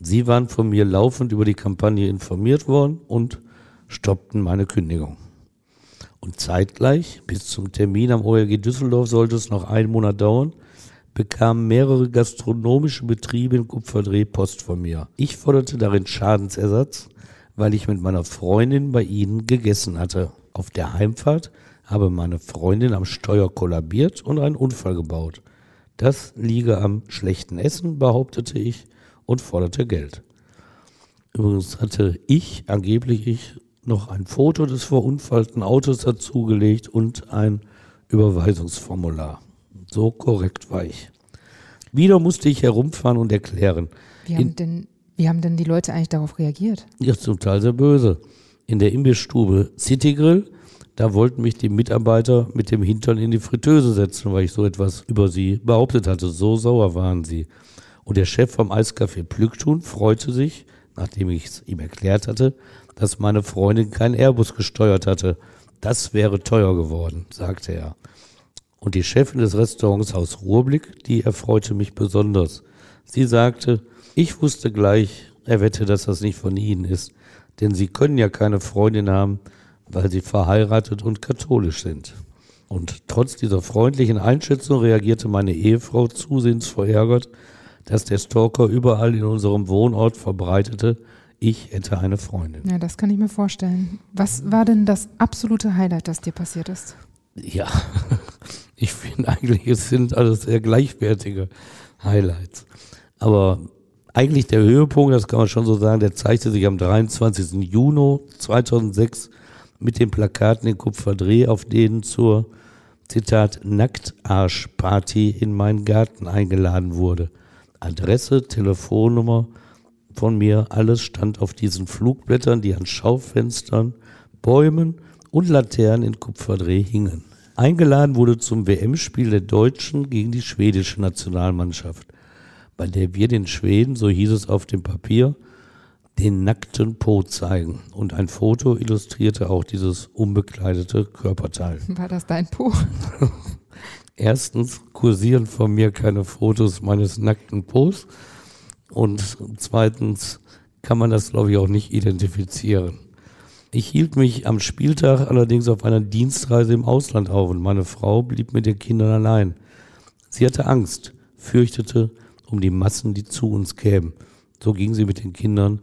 Sie waren von mir laufend über die Kampagne informiert worden und stoppten meine Kündigung. Und zeitgleich, bis zum Termin am OLG Düsseldorf sollte es noch einen Monat dauern, bekamen mehrere gastronomische Betriebe in Kupferdreh Post von mir. Ich forderte darin Schadensersatz, weil ich mit meiner Freundin bei ihnen gegessen hatte. Auf der Heimfahrt habe meine Freundin am Steuer kollabiert und einen Unfall gebaut. Das liege am schlechten Essen, behauptete ich und forderte Geld. Übrigens hatte ich, angeblich ich, noch ein Foto des verunfallten Autos dazugelegt und ein Überweisungsformular. So korrekt war ich. Wieder musste ich herumfahren und erklären. Wie haben, denn, wie haben denn die Leute eigentlich darauf reagiert? Ja, zum Teil sehr böse. In der Imbissstube City Grill, da wollten mich die Mitarbeiter mit dem Hintern in die Fritteuse setzen, weil ich so etwas über sie behauptet hatte. So sauer waren sie. Und der Chef vom Eiscafé Plücktun freute sich, nachdem ich es ihm erklärt hatte, dass meine Freundin keinen Airbus gesteuert hatte. Das wäre teuer geworden, sagte er. Und die Chefin des Restaurants Haus Ruhrblick, die erfreute mich besonders. Sie sagte, ich wusste gleich, er wette, dass das nicht von Ihnen ist, denn Sie können ja keine Freundin haben, weil Sie verheiratet und katholisch sind. Und trotz dieser freundlichen Einschätzung reagierte meine Ehefrau zusehends verärgert, dass der Stalker überall in unserem Wohnort verbreitete, ich hätte eine Freundin. Ja, das kann ich mir vorstellen. Was war denn das absolute Highlight, das dir passiert ist? Ja, *laughs* ich finde eigentlich, es sind alles sehr gleichwertige Highlights. Aber eigentlich der Höhepunkt, das kann man schon so sagen, der zeigte sich am 23. Juni 2006 mit den Plakaten in Kupferdreh, auf denen zur, Zitat, Nacktarschparty in meinen Garten eingeladen wurde. Adresse, Telefonnummer, von mir, alles stand auf diesen Flugblättern, die an Schaufenstern, Bäumen und Laternen in Kupferdreh hingen. Eingeladen wurde zum WM-Spiel der Deutschen gegen die schwedische Nationalmannschaft, bei der wir den Schweden, so hieß es auf dem Papier, den nackten Po zeigen. Und ein Foto illustrierte auch dieses unbekleidete Körperteil. *laughs* War das dein Po? Erstens kursieren von mir keine Fotos meines nackten Po's. Und zweitens kann man das, glaube ich, auch nicht identifizieren. Ich hielt mich am Spieltag allerdings auf einer Dienstreise im Ausland auf und meine Frau blieb mit den Kindern allein. Sie hatte Angst, fürchtete um die Massen, die zu uns kämen. So ging sie mit den Kindern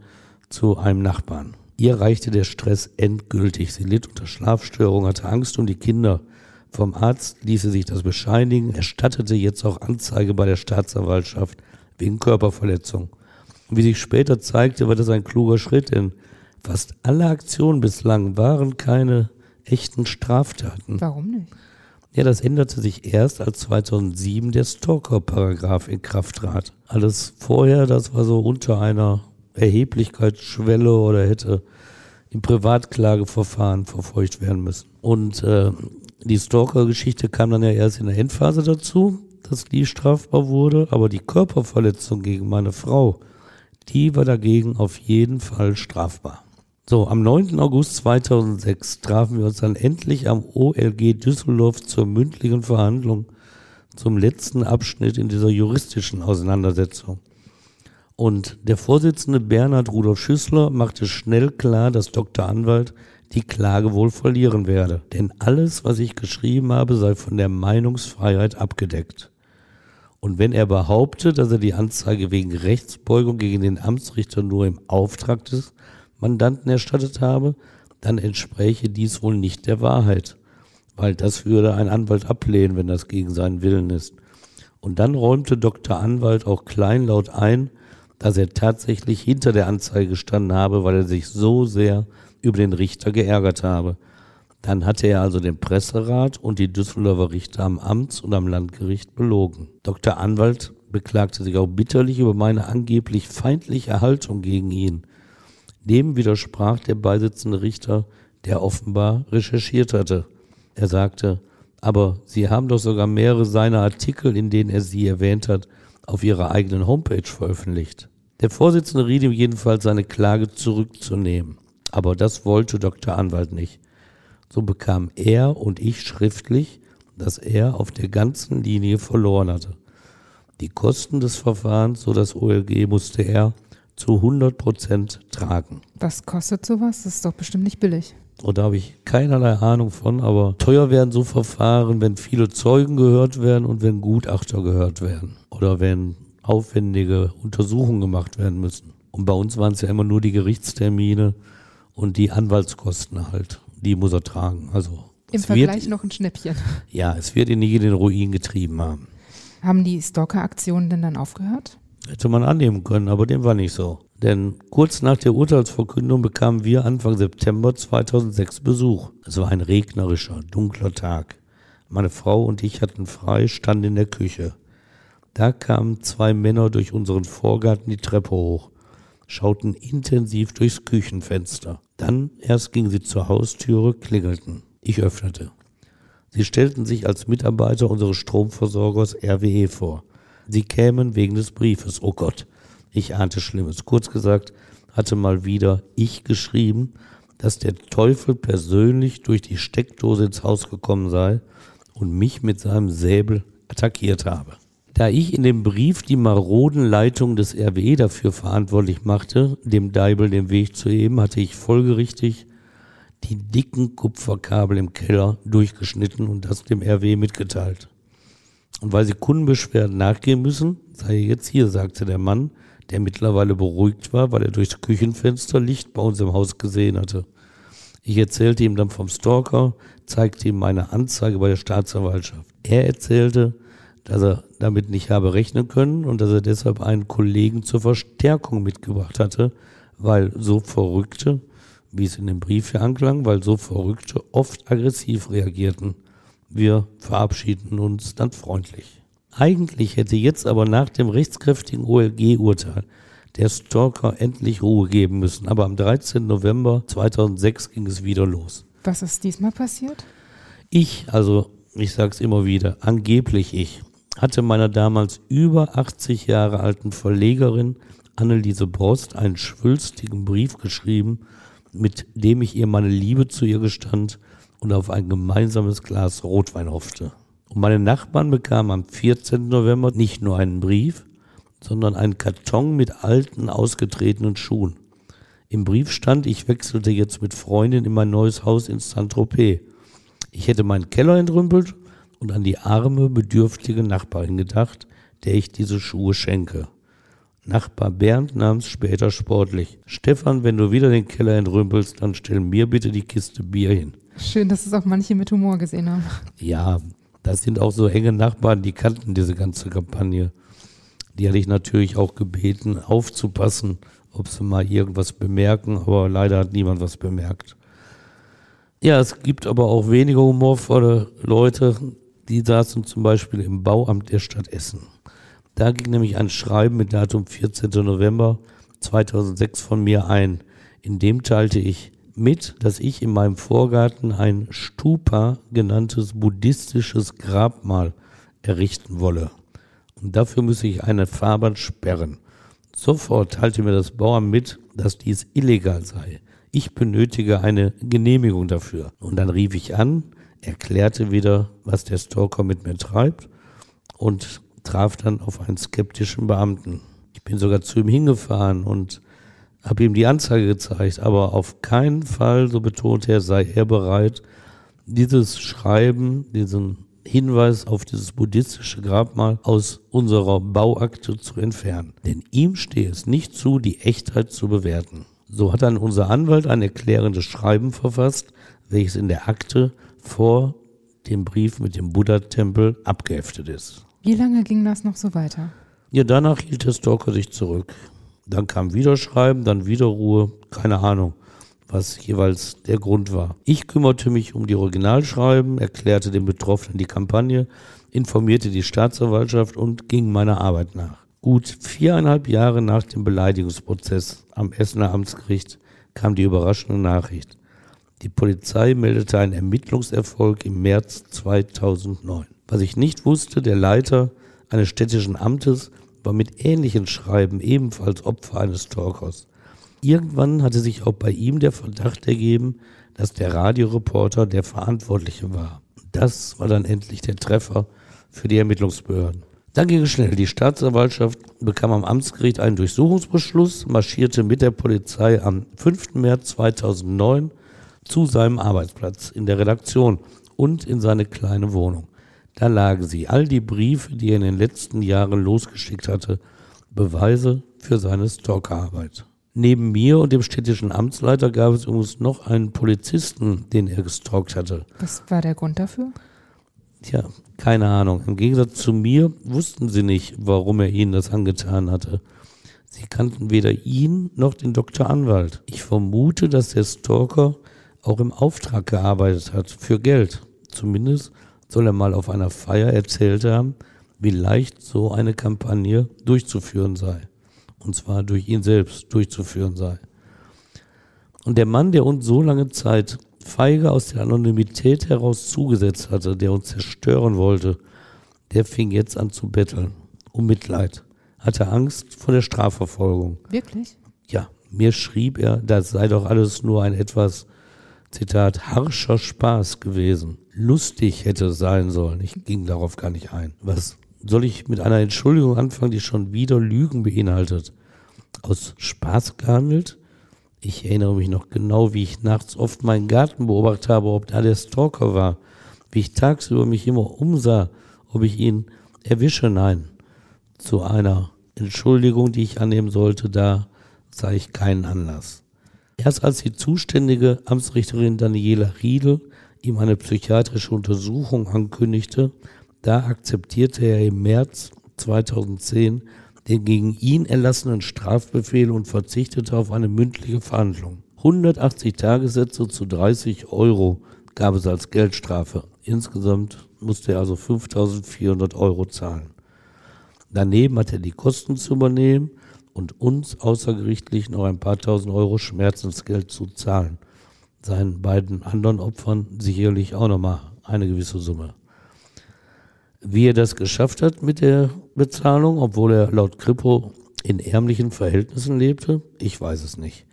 zu einem Nachbarn. Ihr reichte der Stress endgültig. Sie litt unter Schlafstörung, hatte Angst um die Kinder. Vom Arzt ließ sie sich das bescheinigen, erstattete jetzt auch Anzeige bei der Staatsanwaltschaft wegen Körperverletzung. Und wie sich später zeigte, war das ein kluger Schritt, denn fast alle Aktionen bislang waren keine echten Straftaten. Warum nicht? Ja, das änderte sich erst, als 2007 der Stalker-Paragraph in Kraft trat. Alles vorher, das war so unter einer Erheblichkeitsschwelle oder hätte im Privatklageverfahren verfolgt werden müssen. Und äh, die Stalker-Geschichte kam dann ja erst in der Endphase dazu, dass die strafbar wurde, aber die Körperverletzung gegen meine Frau, die war dagegen auf jeden Fall strafbar. So, am 9. August 2006 trafen wir uns dann endlich am OLG Düsseldorf zur mündlichen Verhandlung zum letzten Abschnitt in dieser juristischen Auseinandersetzung. Und der Vorsitzende Bernhard Rudolf Schüssler machte schnell klar, dass Dr. Anwalt die Klage wohl verlieren werde. Denn alles, was ich geschrieben habe, sei von der Meinungsfreiheit abgedeckt. Und wenn er behauptet, dass er die Anzeige wegen Rechtsbeugung gegen den Amtsrichter nur im Auftrag des Mandanten erstattet habe, dann entspräche dies wohl nicht der Wahrheit, weil das würde ein Anwalt ablehnen, wenn das gegen seinen Willen ist. Und dann räumte Dr. Anwalt auch kleinlaut ein, dass er tatsächlich hinter der Anzeige gestanden habe, weil er sich so sehr über den Richter geärgert habe. Dann hatte er also den Presserat und die Düsseldorfer Richter am Amts- und am Landgericht belogen. Dr. Anwalt beklagte sich auch bitterlich über meine angeblich feindliche Haltung gegen ihn. Dem widersprach der beisitzende Richter, der offenbar recherchiert hatte. Er sagte, aber Sie haben doch sogar mehrere seiner Artikel, in denen er Sie erwähnt hat, auf Ihrer eigenen Homepage veröffentlicht. Der Vorsitzende riet ihm jedenfalls, seine Klage zurückzunehmen. Aber das wollte Dr. Anwalt nicht. So bekam er und ich schriftlich, dass er auf der ganzen Linie verloren hatte. Die Kosten des Verfahrens, so das OLG, musste er zu 100 Prozent tragen. Was kostet sowas? Das ist doch bestimmt nicht billig. Und da habe ich keinerlei Ahnung von, aber teuer werden so Verfahren, wenn viele Zeugen gehört werden und wenn Gutachter gehört werden. Oder wenn aufwendige Untersuchungen gemacht werden müssen. Und bei uns waren es ja immer nur die Gerichtstermine und die Anwaltskosten halt. Die muss er tragen. Also Im Vergleich wird, noch ein Schnäppchen. Ja, es wird ihn nicht in den Ruin getrieben haben. Haben die Stalker-Aktionen denn dann aufgehört? Hätte man annehmen können, aber dem war nicht so. Denn kurz nach der Urteilsverkündung bekamen wir Anfang September 2006 Besuch. Es war ein regnerischer, dunkler Tag. Meine Frau und ich hatten frei, standen in der Küche. Da kamen zwei Männer durch unseren Vorgarten die Treppe hoch, schauten intensiv durchs Küchenfenster. Dann erst gingen sie zur Haustüre, klingelten. Ich öffnete. Sie stellten sich als Mitarbeiter unseres Stromversorgers RWE vor. Sie kämen wegen des Briefes. Oh Gott, ich ahnte Schlimmes. Kurz gesagt, hatte mal wieder ich geschrieben, dass der Teufel persönlich durch die Steckdose ins Haus gekommen sei und mich mit seinem Säbel attackiert habe. Da ich in dem Brief die maroden Leitungen des RWE dafür verantwortlich machte, dem Deibel den Weg zu eben, hatte ich folgerichtig die dicken Kupferkabel im Keller durchgeschnitten und das dem RWE mitgeteilt. Und weil sie Kundenbeschwerden nachgehen müssen, sei jetzt hier, sagte der Mann, der mittlerweile beruhigt war, weil er durchs Küchenfenster Licht bei uns im Haus gesehen hatte. Ich erzählte ihm dann vom Stalker, zeigte ihm meine Anzeige bei der Staatsanwaltschaft. Er erzählte, dass er damit nicht habe rechnen können und dass er deshalb einen Kollegen zur Verstärkung mitgebracht hatte, weil so Verrückte, wie es in dem Brief hier anklang, weil so Verrückte oft aggressiv reagierten. Wir verabschieden uns dann freundlich. Eigentlich hätte jetzt aber nach dem rechtskräftigen OLG-Urteil der Stalker endlich Ruhe geben müssen, aber am 13. November 2006 ging es wieder los. Was ist diesmal passiert? Ich, also ich sage es immer wieder, angeblich ich, hatte meiner damals über 80 Jahre alten Verlegerin Anneliese Brost einen schwülstigen Brief geschrieben, mit dem ich ihr meine Liebe zu ihr gestand und auf ein gemeinsames Glas Rotwein hoffte. Und meine Nachbarn bekamen am 14. November nicht nur einen Brief, sondern einen Karton mit alten, ausgetretenen Schuhen. Im Brief stand, ich wechselte jetzt mit Freundin in mein neues Haus in Saint-Tropez. Ich hätte meinen Keller entrümpelt und an die arme, bedürftige Nachbarin gedacht, der ich diese Schuhe schenke. Nachbar Bernd nahm es später sportlich. Stefan, wenn du wieder den Keller entrümpelst, dann stell mir bitte die Kiste Bier hin. Schön, dass es auch manche mit Humor gesehen haben. Ja, das sind auch so enge Nachbarn, die kannten diese ganze Kampagne. Die hatte ich natürlich auch gebeten, aufzupassen, ob sie mal irgendwas bemerken, aber leider hat niemand was bemerkt. Ja, es gibt aber auch weniger humorvolle Leute, die saßen zum Beispiel im Bauamt der Stadt Essen. Da ging nämlich ein Schreiben mit Datum 14. November 2006 von mir ein. In dem teilte ich mit, dass ich in meinem Vorgarten ein Stupa genanntes buddhistisches Grabmal errichten wolle. Und dafür müsse ich eine Fahrbahn sperren. Sofort teilte mir das Bauamt mit, dass dies illegal sei. Ich benötige eine Genehmigung dafür. Und dann rief ich an, erklärte wieder, was der Stalker mit mir treibt und traf dann auf einen skeptischen Beamten. Ich bin sogar zu ihm hingefahren und habe ihm die Anzeige gezeigt, aber auf keinen Fall, so betont er, sei er bereit, dieses Schreiben, diesen Hinweis auf dieses buddhistische Grabmal aus unserer Bauakte zu entfernen. Denn ihm stehe es nicht zu, die Echtheit zu bewerten. So hat dann unser Anwalt ein erklärendes Schreiben verfasst, welches in der Akte vor dem Brief mit dem Buddha-Tempel abgeheftet ist. Wie lange ging das noch so weiter? Ja, danach hielt der Stalker sich zurück. Dann kam wieder Schreiben, dann wieder Ruhe, keine Ahnung, was jeweils der Grund war. Ich kümmerte mich um die Originalschreiben, erklärte den Betroffenen die Kampagne, informierte die Staatsanwaltschaft und ging meiner Arbeit nach. Gut viereinhalb Jahre nach dem Beleidigungsprozess am Essener Amtsgericht kam die überraschende Nachricht. Die Polizei meldete einen Ermittlungserfolg im März 2009. Was ich nicht wusste, der Leiter eines städtischen Amtes war mit ähnlichen Schreiben ebenfalls Opfer eines Stalkers. Irgendwann hatte sich auch bei ihm der Verdacht ergeben, dass der Radioreporter der Verantwortliche war. Das war dann endlich der Treffer für die Ermittlungsbehörden. Dann ging es schnell. Die Staatsanwaltschaft bekam am Amtsgericht einen Durchsuchungsbeschluss, marschierte mit der Polizei am 5. März 2009 zu seinem Arbeitsplatz in der Redaktion und in seine kleine Wohnung. Da lagen sie, all die Briefe, die er in den letzten Jahren losgeschickt hatte, Beweise für seine Stalkerarbeit. Neben mir und dem städtischen Amtsleiter gab es übrigens noch einen Polizisten, den er gestalkt hatte. Was war der Grund dafür? Tja, keine Ahnung. Im Gegensatz zu mir wussten sie nicht, warum er ihnen das angetan hatte. Sie kannten weder ihn noch den Doktor Anwalt. Ich vermute, dass der Stalker auch im Auftrag gearbeitet hat, für Geld. Zumindest soll er mal auf einer Feier erzählt haben, wie leicht so eine Kampagne durchzuführen sei. Und zwar durch ihn selbst durchzuführen sei. Und der Mann, der uns so lange Zeit feige aus der Anonymität heraus zugesetzt hatte, der uns zerstören wollte, der fing jetzt an zu betteln. Um Mitleid. Hatte Angst vor der Strafverfolgung. Wirklich? Ja, mir schrieb er, das sei doch alles nur ein etwas, Zitat, harscher Spaß gewesen lustig hätte sein sollen. Ich ging darauf gar nicht ein. Was soll ich mit einer Entschuldigung anfangen, die schon wieder Lügen beinhaltet? Aus Spaß gehandelt? Ich erinnere mich noch genau, wie ich nachts oft meinen Garten beobachtet habe, ob da der Stalker war. Wie ich tagsüber mich immer umsah, ob ich ihn erwische. Nein. Zu einer Entschuldigung, die ich annehmen sollte, da sah ich keinen Anlass. Erst als die zuständige Amtsrichterin Daniela Riedel ihm eine psychiatrische Untersuchung ankündigte, da akzeptierte er im März 2010 den gegen ihn erlassenen Strafbefehl und verzichtete auf eine mündliche Verhandlung. 180 Tagessätze zu 30 Euro gab es als Geldstrafe. Insgesamt musste er also 5400 Euro zahlen. Daneben hat er die Kosten zu übernehmen und uns außergerichtlich noch ein paar tausend Euro Schmerzensgeld zu zahlen seinen beiden anderen Opfern sicherlich auch nochmal eine gewisse Summe. Wie er das geschafft hat mit der Bezahlung, obwohl er laut Kripo in ärmlichen Verhältnissen lebte, ich weiß es nicht.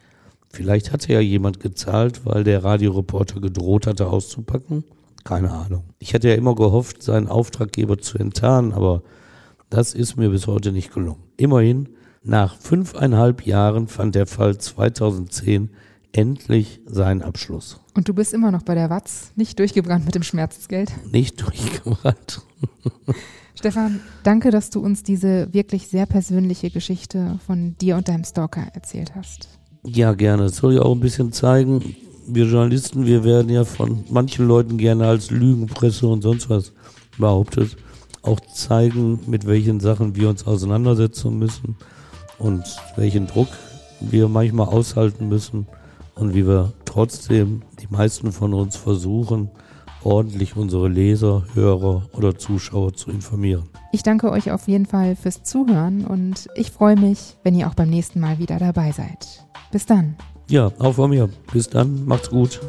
Vielleicht hatte ja jemand gezahlt, weil der Radioreporter gedroht hatte auszupacken. Keine Ahnung. Ich hatte ja immer gehofft, seinen Auftraggeber zu enttarnen, aber das ist mir bis heute nicht gelungen. Immerhin, nach fünfeinhalb Jahren fand der Fall 2010 endlich seinen Abschluss. Und du bist immer noch bei der Watz, nicht durchgebrannt mit dem Schmerzensgeld? Nicht durchgebrannt. *laughs* Stefan, danke, dass du uns diese wirklich sehr persönliche Geschichte von dir und deinem Stalker erzählt hast. Ja, gerne. Das soll ja auch ein bisschen zeigen, wir Journalisten, wir werden ja von manchen Leuten gerne als Lügenpresse und sonst was behauptet. Auch zeigen, mit welchen Sachen wir uns auseinandersetzen müssen und welchen Druck wir manchmal aushalten müssen und wie wir trotzdem, die meisten von uns versuchen, ordentlich unsere Leser, Hörer oder Zuschauer zu informieren. Ich danke euch auf jeden Fall fürs Zuhören und ich freue mich, wenn ihr auch beim nächsten Mal wieder dabei seid. Bis dann. Ja, auch von mir. Bis dann. Macht's gut.